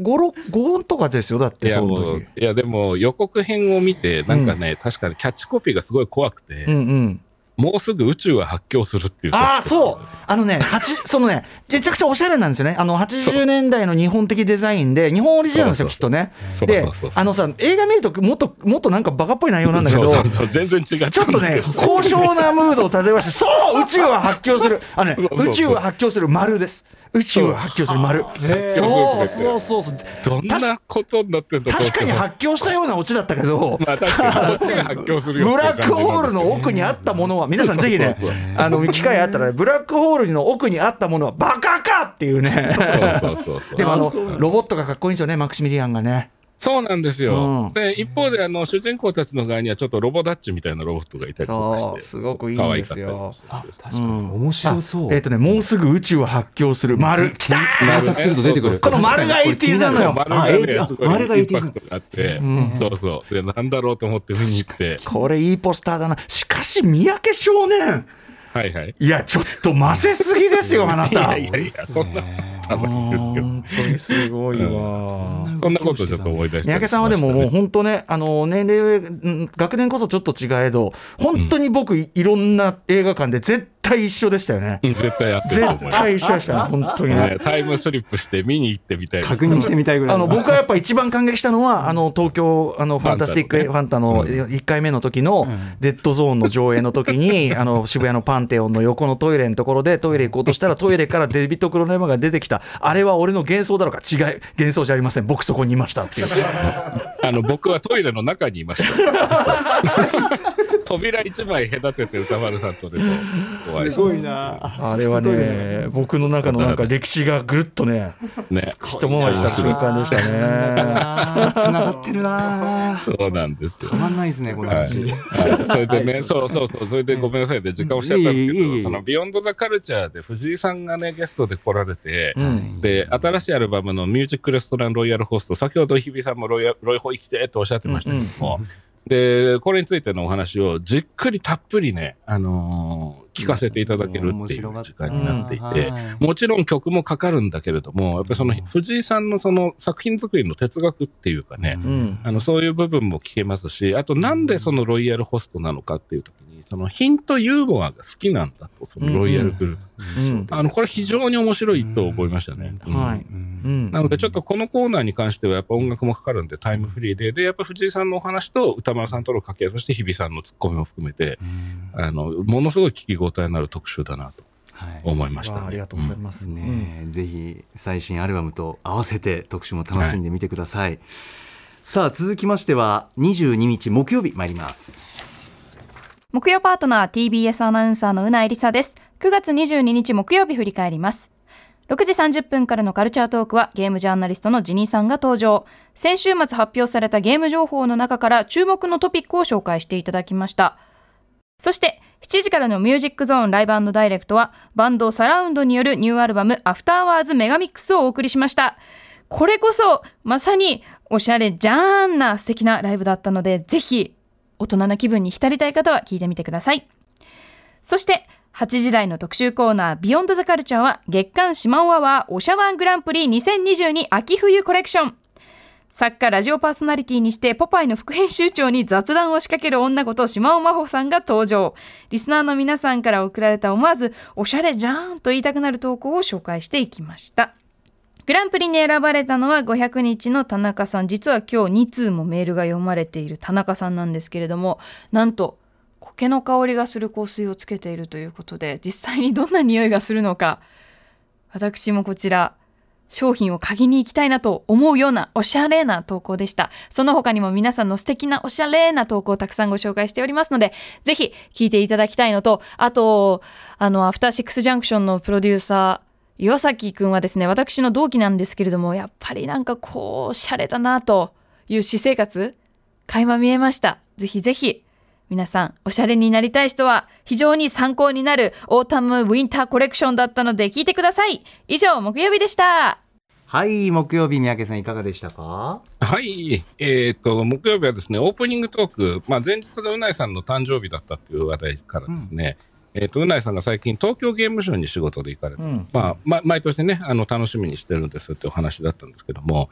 55とかですよだっいや、てそのもう時、いや、でも予告編を見て、なんかね、確かにキャッチコピーがすごい怖くて、うんうんもうすぐ宇宙は発狂するっていう。ああそう。あのね八 そのねめちゃくちゃおしゃれなんですよね。あの80年代の日本的デザインで日本オリジナルなんですよ。きっとね。であのさ映画見るともっともっとなんかバカっぽい内容なんだけどそうそうそう、全然違ったんだけど。ちょっとね、高尚なムードを漂わして、そう宇宙は発狂する。あのね宇宙は発狂する丸です。宇宙は発狂する丸。そうそうそうそう。どんなことになってんだ確かに発狂したようなオチだったけど、まあ確かにこっちが発狂するよブラックホールの奥にあったものは、皆さんぜひねあの、機会あったら、ブラックホールの奥にあったものはバカかっていうね。そうそうそうそう。でもあの、ロボットがかっこいいんですよね、マクシミリアンがね。そうなんですよ。うん。で、一方で、あの、主人公たちの側にはちょっとロボダッチみたいなロボットがいたりとかして。すごくいいんですよ。可愛かったりする。んです確かに。面白そう。えっ、とね、もうすぐ宇宙を発狂する。丸、きた検索すると出てくる。この丸が80なのよ。丸がね、あ80すごい丸がインパク80トがあって、ん。そうそう。で、なんだろうと思って見に行って、これいいポスターだな。しかし、三宅少年。はいはい。いや、ちょっと混ぜすぎですよ、あなた。いやいやいや、そんなことはないですけど。本当にすごいわ。そんなことちょっと思い出して。三宅さんはでももう本当ね、あの年齢、うん学年こそちょっと違えど、本当に僕、いろんな映画館で絶対一緒でしたよね。うん絶対やってると思います。絶対一緒でしたね、本当にね。ねタイムスリップして見に行ってみたいです確認してみたいぐらいあの僕はやっぱ一番感激したのは、あの東京あのファンタスティック・ファンタの1回目の時のデッドゾーンの上映の時に、あの渋谷のパンテオンの横のトイレのところでトイレ行こうとしたら、トイレからデビッド・クロネーマが出てきた、あれは俺の幻想だろうか、違い、幻想じゃありません、僕そこにいましたっていう。あの、僕はトイレの中にいました。扉一枚隔てて歌丸さんとでもお会いして。ごいな。あれはね、僕の中のなんか歴史がぐるっとね、ね。一回りした瞬間でしたね。つながってるな。そうなんですよた。まんないですね、このはい、話。はいそれでね、そうそうそう、それでごめんなさいね、時間をしちゃったんですけど、そのビヨンドザカルチャーで藤井さんがね、ゲストで来られて、うんで、新しいアルバムのミュージックレストランロイヤルホスト、先ほど日比さんもロイヤロイホイ来てっておっしゃってましたけども、で、これについてのお話をじっくりたっぷりね、あのー聞かせていただけるっていう。時間になっていて、もちろん曲もかかるんだけれども、やっぱりその藤井さんのその作品作りの哲学っていうかね、うん。あの、そういう部分も聞けますし、あとなんでそのロイヤルホストなのかっていう時に、そのヒントユーモアが好きなんだと、そのロイヤルグループ。うん。あの、これ非常に面白いと思いましたね。うん。はい。うん。なのでちょっとこのコーナーに関してはやっぱ音楽もかかるんでタイムフリーで、で、やっぱ藤井さんのお話と歌丸さんとの掛け合い、そして日比さんのツッコミも含めて、あの、ものすごい聞き応えのある特集だなとはい思いましたね。わあありがとうございます。ねえぜひ最新アルバムと合わせて特集も楽しんでみてください、さあ続きましては22日木曜日参ります木曜パートナー TBS アナウンサーのうなえりさです。9月22日木曜日振り返ります。6時30分からのカルチャートークはゲームジャーナリストのジニーさんが登場。先週末発表されたゲーム情報の中から注目のトピックを紹介していただきました。そして7時からのミュージックゾーンライブダイレクトはバンドサラウンドによるニューアルバムアフターワーズメガミックスをお送りしました。これこそまさにおしゃれじゃーんな素敵なライブだったのでぜひ大人な気分に浸りたい方は聞いてみてください。そして、8時台の特集コーナー、ビヨンドザカルチャーは、月刊シマオアワーおしゃワングランプリ2022秋冬コレクション。作家、ラジオパーソナリティにして、ポパイの副編集長に雑談を仕掛ける女こと島尾真帆さんが登場。リスナーの皆さんから送られた思わず、おしゃれじゃーんと言いたくなる投稿を紹介していきました。グランプリに選ばれたのは500日の田中さん。実は今日2通もメールが読まれている田中さんなんですけれども、なんと、苔の香りがする香水をつけているということで、実際にどんな匂いがするのか、私もこちら、商品を嗅ぎに行きたいなと思うようなおしゃれな投稿でした。その他にも皆さんの素敵なおしゃれな投稿をたくさんご紹介しておりますので、ぜひ聞いていただきたいのと、あと、あの、アフターシックスジャンクションのプロデューサー、岩崎くんはですね、私の同期なんですけれども、やっぱりなんかこう、おしゃれだなという私生活、垣間見えました。ぜひぜひ、皆さん、おしゃれになりたい人は、非常に参考になるオータムウィンターコレクションだったので聞いてください。以上、木曜日でした。はい木曜日三宅さんいかがでしたか？はい。えっ、と、木曜日はですね、オープニングトーク、まあ、前日がうないさんの誕生日だったっていう話題からですね、えっ、と、うないさんが最近東京ゲームショウに仕事で行かれて、うんまあ、ま、毎年ね、あの、楽しみにしてるんですってお話だったんですけども、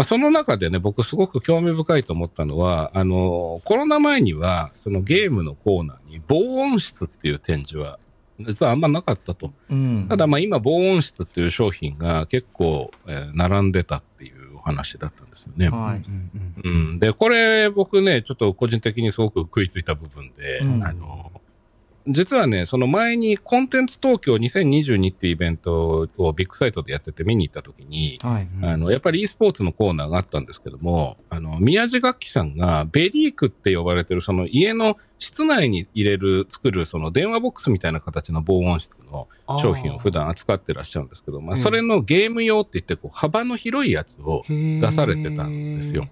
まあ、その中でね、僕すごく興味深いと思ったのは、あの、コロナ前には、そのゲームのコーナーに防音室っていう展示は、実はあんまなかったと。うん。ただまあ今防音室っていう商品が結構、えー並んでたっていうお話だったんですよね。はい。うん、で、これ僕ね、ちょっと個人的にすごく食いついた部分で、うん。あの、実はね、その前にコンテンツ東京2022っていうイベントをビッグサイトでやってて見に行った時に、はいあの、やっぱり e スポーツのコーナーがあったんですけども、あの、宮地楽器さんがベリークって呼ばれてるその家の室内に入れる、作るその電話ボックスみたいな形の防音室の商品を普段扱ってらっしゃるんですけど、まあ、それのゲーム用って言って、こう、幅の広いやつを出されてたんですよ。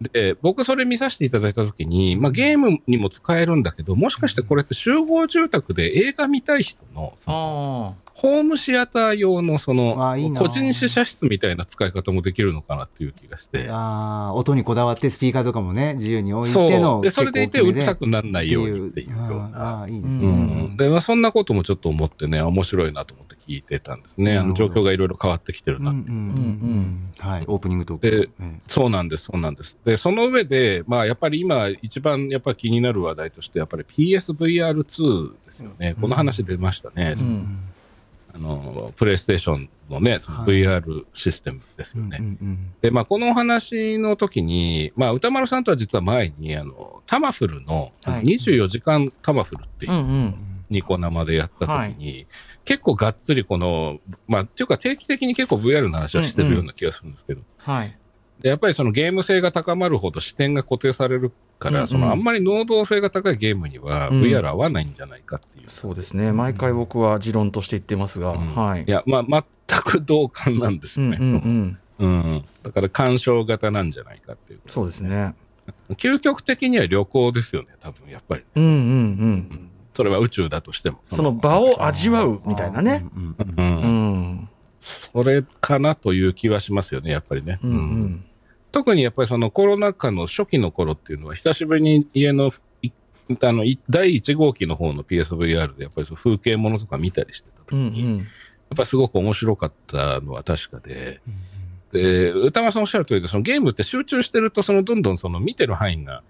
で、僕それ見させていただいたときに、まあゲームにも使えるんだけど、もしかしてこれって集合住宅で映画見たい人の、そのホームシアター用のその個人試写室みたいな使い方もできるのかなっていう気がしてえ。ああ音にこだわってスピーカーとかもね自由に置いそてのう。で、それでいてうるさくならないようにっていうような。ああいいですうね、うん、で、まあ、そんなこともちょっと思ってね、面白いなと思って聞いてたんですね。あの状況がいろいろ変わってきてるなって。うんうんうんうんはいオープニングトークでええそうなんです、そうなんです。で、その上で、まあ、やっぱり今、一番やっぱり気になる話題として、やっぱり PSVR2 ですよね。この話出ましたね。うんあの、プレイステーションのね、そのはい。VR システムですよね。うんうんで、まあ、このお話の時に、まあ、歌丸さんとは実は前に、あの、タマフルの、はい。24時間タマフルっていうう、んうん。ニコ生でやった時に、結構がっつりこの、まあ、っていうか定期的に結構 VR の話はしてるような気がするんですけど、はいでやっぱりそのゲーム性が高まるほど視点が固定されるから、うんうん。そのあんまり能動性が高いゲームにはうん。VR 合わないんじゃないかっていう。そうですね。毎回僕は持論として言ってますが、うん。はい。いや、まあ、全く同感なんですうんよね。うん。うん。だから干渉型なんじゃないかっていう。そうですね。究極的には旅行ですよね、多分やっぱり。うんうんうん。それは宇宙だとしても。その場を味わうみたいなね。うんうんうん。うんそれかなという気はしますよね、やっぱりね。うんうん。特にやっぱりそのコロナ禍の初期の頃っていうのは、久しぶりに家のいあのい第1号機の方の PSVR でやっぱりその風景ものとか見たりしてた時うんに、やっぱりすごく面白かったのは確かで、で、歌丸さんおっしゃる通りで、そのゲームって集中してると、そのどんどんその見てる範囲が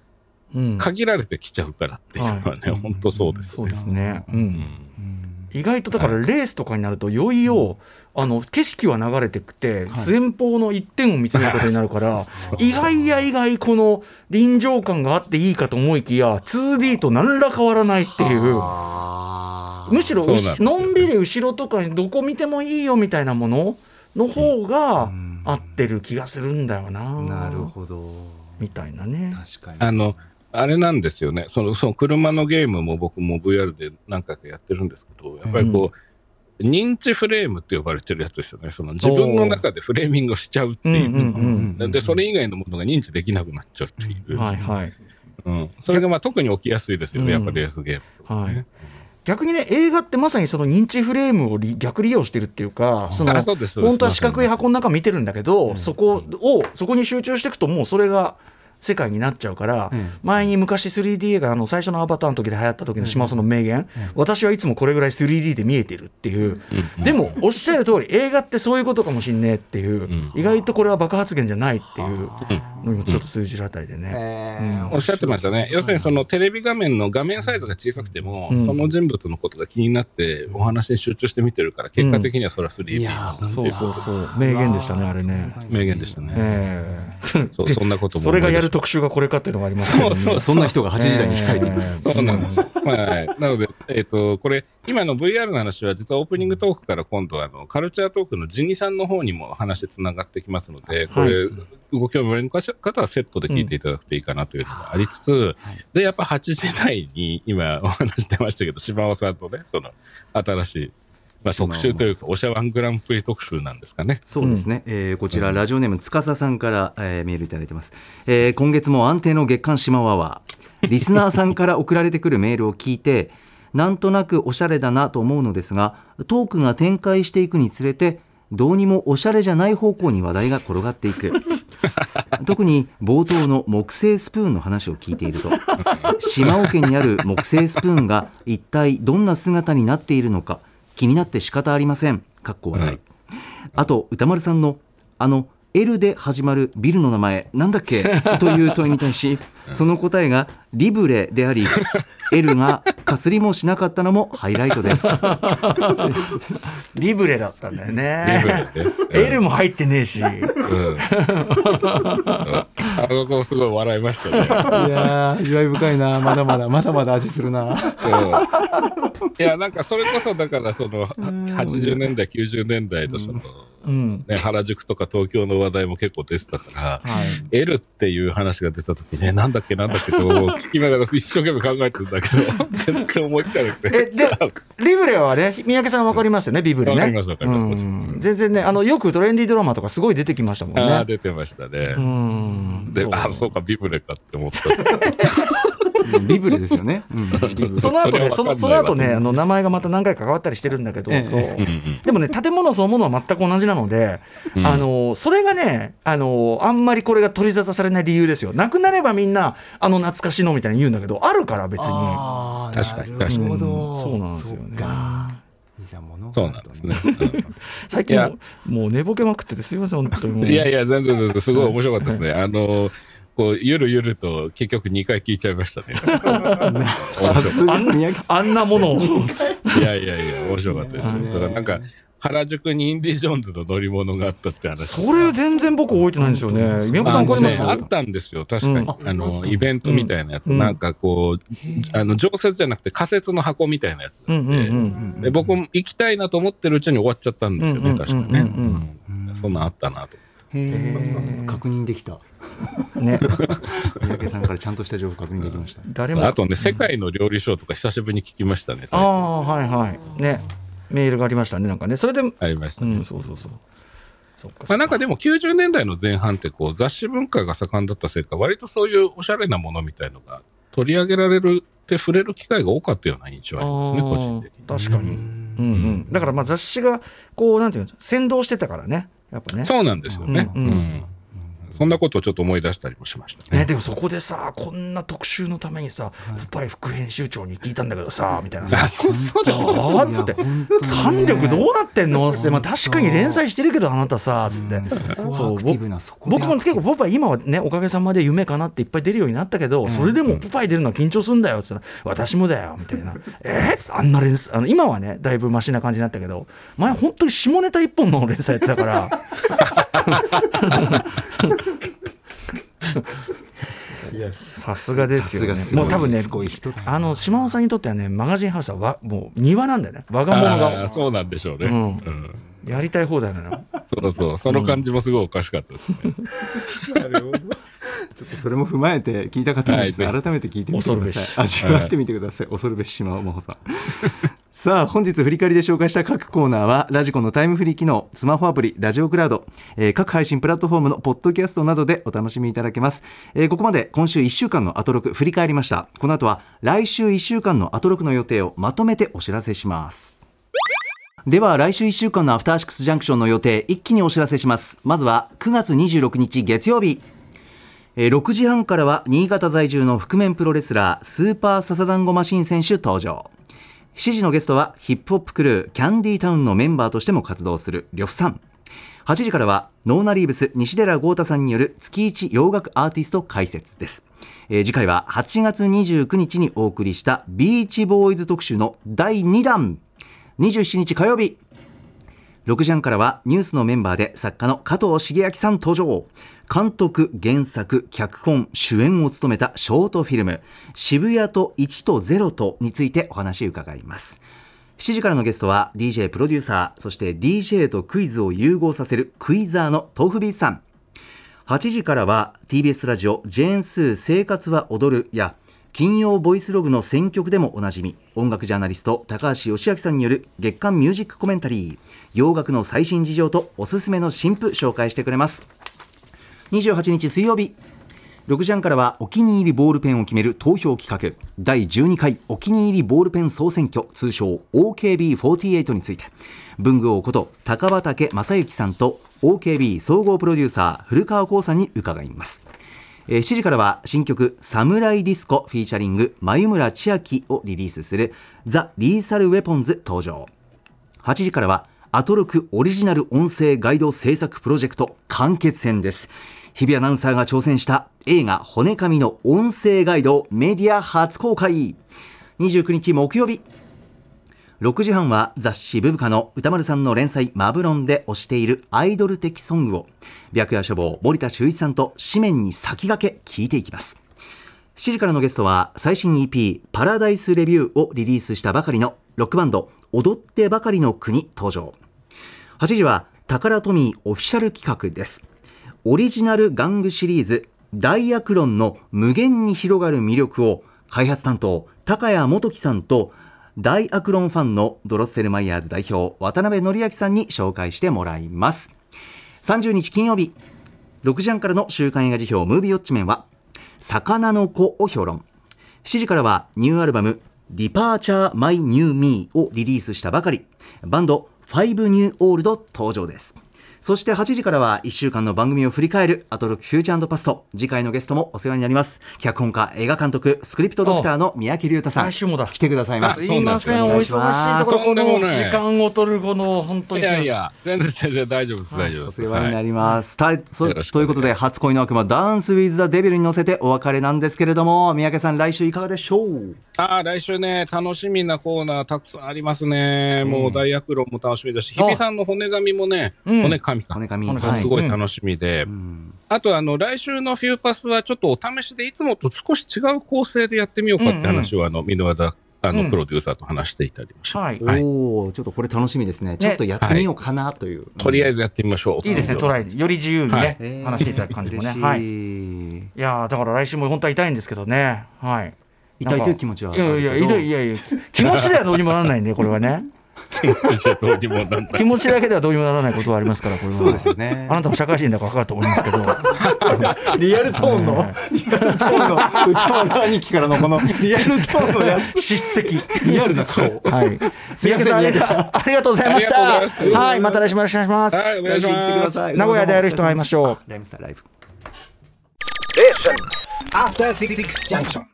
うん。限られてきちゃうからっていうのはね、はい。本当そうですよね。そうですね、う、うん。ん意外とだからレースとかになるといよいよ、あの景色は流れてくて、前方の一点を見つめることになるから、意外や意外この臨場感があっていいかと思いきや 2D と何ら変わらないっていうむしろのんびり後ろとかどこ見てもいいよみたいなものの方がうん。合ってる気がするんだよな。なるほど。みたいなね。確かに。あの、あれなんですよね。その、その車のゲームも僕も VR で何回かやってるんですけど、やっぱりこう、認知フレームって呼ばれてるやつですよね。その自分の中でフレーミングをしちゃうっていう。うんうんうんで、それ以外のものが認知できなくなっちゃうっていう。はいはい。うん。それがまあ特に起きやすいですよね。やっぱレースゲームはい逆にね映画ってまさにその認知フレームをり逆利用してるっていうか本当は四角い箱の中見てるんだけど、そこをそこに集中していくともうそれが世界になっちゃうから、うん。前に昔 3D 映画の最初のアバターの時で流行った時の島尾さん。の名言、私はいつもこれぐらい 3D で見えてるっていう、でもおっしゃる通り映画ってそういうことかもしんねえっていう、ん。意外とこれは爆発源じゃないっていうのにもちょっと通じるあたりでね。えー。おっしゃってましたね。要するにそのテレビ画面の画面サイズが小さくても、うん。その人物のことが気になってお話に集中して見てるから、結果的にはそれは 3D いやなんだってそうそうそう。名言でしたねあれね。名言でしたね。ええそうそんなこともそれがやると特集がこれかっていうのがあります。けどねそん。な人が8時台に控えています、そうなんです。はい。なので、えっ、と、これ、今の VR の話は、実はオープニングトークから今度は、あの、カルチャートークのジニさんの方にも話つながってきますので、これ、ご興味おありの方はセットで聞いていただくといいかなというのがありつつ、で、やっぱ8時台に、今お話してましたけど、島尾さんとね、その、新しい、まあ、特集というか、おしゃワングランプリ特集なんですかね。そうですね、えーこちらラジオネーム司さんから、えーメールいただいてます、えー今月も安定の月刊島ワワ。ー リスナーさんから送られてくるメールを聞いてなんとなくおしゃれだなと思うのですがトークが展開していくにつれてどうにもおしゃれじゃない方向に話題が転がっていく。特に冒頭の木製スプーンの話を聞いていると。島尾家にある木製スプーンが一体どんな姿になっているのか気になって仕方ありません。かっこ笑い、うんあと歌丸さんのあの L で始まるビルの名前なんだっけ？という問いに対しその答えがリブレであり L がかすりもしなかったのもハイライトです リブレだったんだよリね。ブレで L も入ってねえし。うん。あの子すごい笑いましたね。いやー味わい深いなまだまだまだまだ味するなそういや、なんかそれこそ、だからその、は80年代、90年代のその、うん。ね、原宿とか東京の話題も結構出てたから、はい。L っていう話が出た時ね、なんだっけなんだっけと 聞きながら一生懸命考えてるんだけど、全然思いつかなくて。えでリブレはね三宅さんわかりますよねビブレね。わかりますわかりますうん。全然ねあのよくトレンディードラマとかすごい出てきましたもんね。出てましたね。う。ん。で、あそうか、ビブレかって思った。ビブレですよね、うん。その後ねそのその後ねあの名前がまた何回か変わったりしてるんだけど、ええ。でもね建物そのものは全く同じなので、うん。あのそれがねあのあんまりこれが取り沙汰されない理由ですよ。なくなればみんなあの懐かしのみたいに言うんだけどあるから別に。あー確かになるほど。うんそうなんですよね。そうなんですね。うん最近もう寝ぼけまくっててすいません本当にいやいや、全然全然、すごい面白かったですね。あの、こう、ゆるゆると結局2回聞いちゃいましたね。あんなものをいやいやいや、面白かったですよ。だからなんか、原宿にインディ・ジョーンズの乗り物があったって話。それ全然僕覚えてないんですよね宮本さんわかります？あのねあったんですよ、確かに。うんあの、イベントみたいなやつ。うんなんかこう、あの、常設じゃなくて仮設の箱みたいなやつ。で僕も行きたいなと思ってるうちに終わっちゃったんですよね、確かね。そんなんあったなと。確認できた。ね。三宅さんからちゃんとした情報確認できました。誰もあとね、世界の料理ショーとか久しぶりに聞きましたね。ああはいはい。ね。メールがありましたねなんかね。それでありましたね。うんそうそうそう。まあ、なんかでも90年代の前半ってこう雑誌文化が盛んだったせいか割とそういうおしゃれなものみたいのが取り上げられるって触れる機会が多かったような印象ありますね個人的に。確かに、うんうん、だからまあ雑誌がこうなんていうの先導してたからねやっぱね。そうなんですよね、ううん。んそんなことをちょっと思い出したりもしましたね。ね、でもそこでさこんな特集のためにさ「やっぱり副編集長に聞いたんだけどさ」みたいなさ。あそうそうつって。胆力どうなってんのって、まあ、確かに連載してるけどあなたさつって。そう僕も結構ポパイ今はねおかげさまで夢かなっていっぱい出るようになったけど、それでもポパイ出るのは緊張するんだよって。私もだよみたいな。えーっつって。あんな連載あの今はねだいぶマシな感じになったけど前本当に下ネタ一本の連載やってたから さすがですよね。さすがすごい。もう多分ねすごい人だよあの島尾さんにとってはねマガジンハウスはわもう庭なんだよね。我が物あが。ーそうなんでしょうね。うん。うん。やりたい放題なのそうそう、その感じもすごいおかしかったですね。なるほど。ちょっとそれも踏まえて聞いた方にですねはいぜ改めて聞いてみてくだ恐るべし。さい味わってみてください。恐るべし島尾真帆さんさあ本日振り返りで紹介した各コーナーはラジコのタイムフリー機能スマホアプリラジオクラウド、えー各配信プラットフォームのポッドキャストなどでお楽しみいただけます、えーここまで今週1週間のアトロク振り返りました。この後は来週1週間のアトロクの予定をまとめてお知らせします。では来週1週間のアフターシックスジャンクションの予定一気にお知らせします。まずは9月26日月曜日。6時半からは新潟在住の覆面プロレスラースーパーササダンゴマシン選手登場。7時のゲストはヒップホップクルーキャンディータウンのメンバーとしても活動する呂布さん。8時からはノーナリーブス西寺豪太さんによる月一洋楽アーティスト解説です、えー次回は8月29日にお送りしたビーチボーイズ特集の第2弾。27日火曜日。6時半からはニュースのメンバーで作家の加藤茂明さん登場。監督原作脚本主演を務めたショートフィルム「渋谷と1と0と」についてお話を伺います。7時からのゲストは DJ プロデューサーそして DJ とクイズを融合させるクイザーの豆腐ビーツさん。8時からは TBS ラジオ「ジェーンスー生活は踊る」や金曜ボイスログの選曲でもおなじみ音楽ジャーナリスト高橋義明さんによる月間ミュージックコメンタリー。洋楽の最新事情とおすすめの新譜紹介してくれます。28日水曜日。6時半からはお気に入りボールペンを決める投票企画。第12回お気に入りボールペン総選挙。通称 OKB48 について。文具王こと高畑正幸さんと OKB 総合プロデューサー古川光さんに伺います。えー7時からは新曲「サムライディスコ」フィーチャリング眉村千秋をリリースする「ザ・リーサル・ウェポンズ」登場。8時からはアトロクオリジナル音声ガイド制作プロジェクト完結編です。日比アナウンサーが挑戦した映画「骨紙」の音声ガイドメディア初公開。29日木曜日。6時半は雑誌ブブカの歌丸さんの連載マブロンで推しているアイドル的ソングを白夜処方森田修一さんと紙面に先駆け聞いていきます。7時からのゲストは最新 EP パラダイスレビューをリリースしたばかりのロックバンド踊ってばかりの国登場。8時はタカラトミーオフィシャル企画です。オリジナル玩具シリーズダイアクロンの無限に広がる魅力を開発担当高谷元樹さんとダイアクロンファンのドロッセルマイヤーズ代表渡辺則明さんに紹介してもらいます。30日金曜日6時半からの週刊映画時評ムービーウォッチメンは魚の子を評論。7時からはニューアルバム Departure My New Me をリリースしたばかり。バンド FIVE NEW OLD 登場です。そして8時からは1週間の番組を振り返るアトロクフューチャーパスト。次回のゲストもお世話になります。脚本家映画監督スクリプトドクターの三宅隆太さん来週もだ。来てくださいます。すいません。お忙しいところこの時間を取るこの本当いにすいやいや、全然全然大丈夫です、大丈夫です。お世話になはいります、たそよろしくということで初恋の悪魔ダンスウィズ・ザ・デビルに乗せてお別れなんですけれども三宅さん来週いかがでしょう？ああ、来週ね、楽しみなコーナーたくさんありますね。もう大悪論も楽しみだし、日比さんの骨紙もね、うん。骨紙か。骨紙骨紙すごい楽しみで、うん。あとあの、来週のフューパスはちょっとお試しでいつもと少し違う構成でやってみようかって話を、あの、箕輪田、あの、うん。プロデューサーと話していたりもします。はい。おおちょっとこれ楽しみですね。ちょっとやってみようかなという、とりあえずやってみましょう。いいですね。トライより自由にね、えー話していただく感じもね。はい。いやーだから来週も本当は痛いんですけどね。はい。痛いという気持ちはあいやるけど。いや痛いいやいや気持ちではどうにもならないんでこれはねちょっとどうにもなんない気持ちだけではどうにもならないことはありますからこれは。そうですよね。あなたも社会人だから分かると思いますけど。リアルトーンのリアルトーンの歌丸兄貴からのこのリアルトーンのやつ。叱責。リアルな顔。はい。三宅さん。ありがとうございました。た。はいまた来週もよろしくお願いします。はい、お願いし来週来てくます。ださい。名古屋で会える人会いましょう。ライムスターライブ After Six Junction.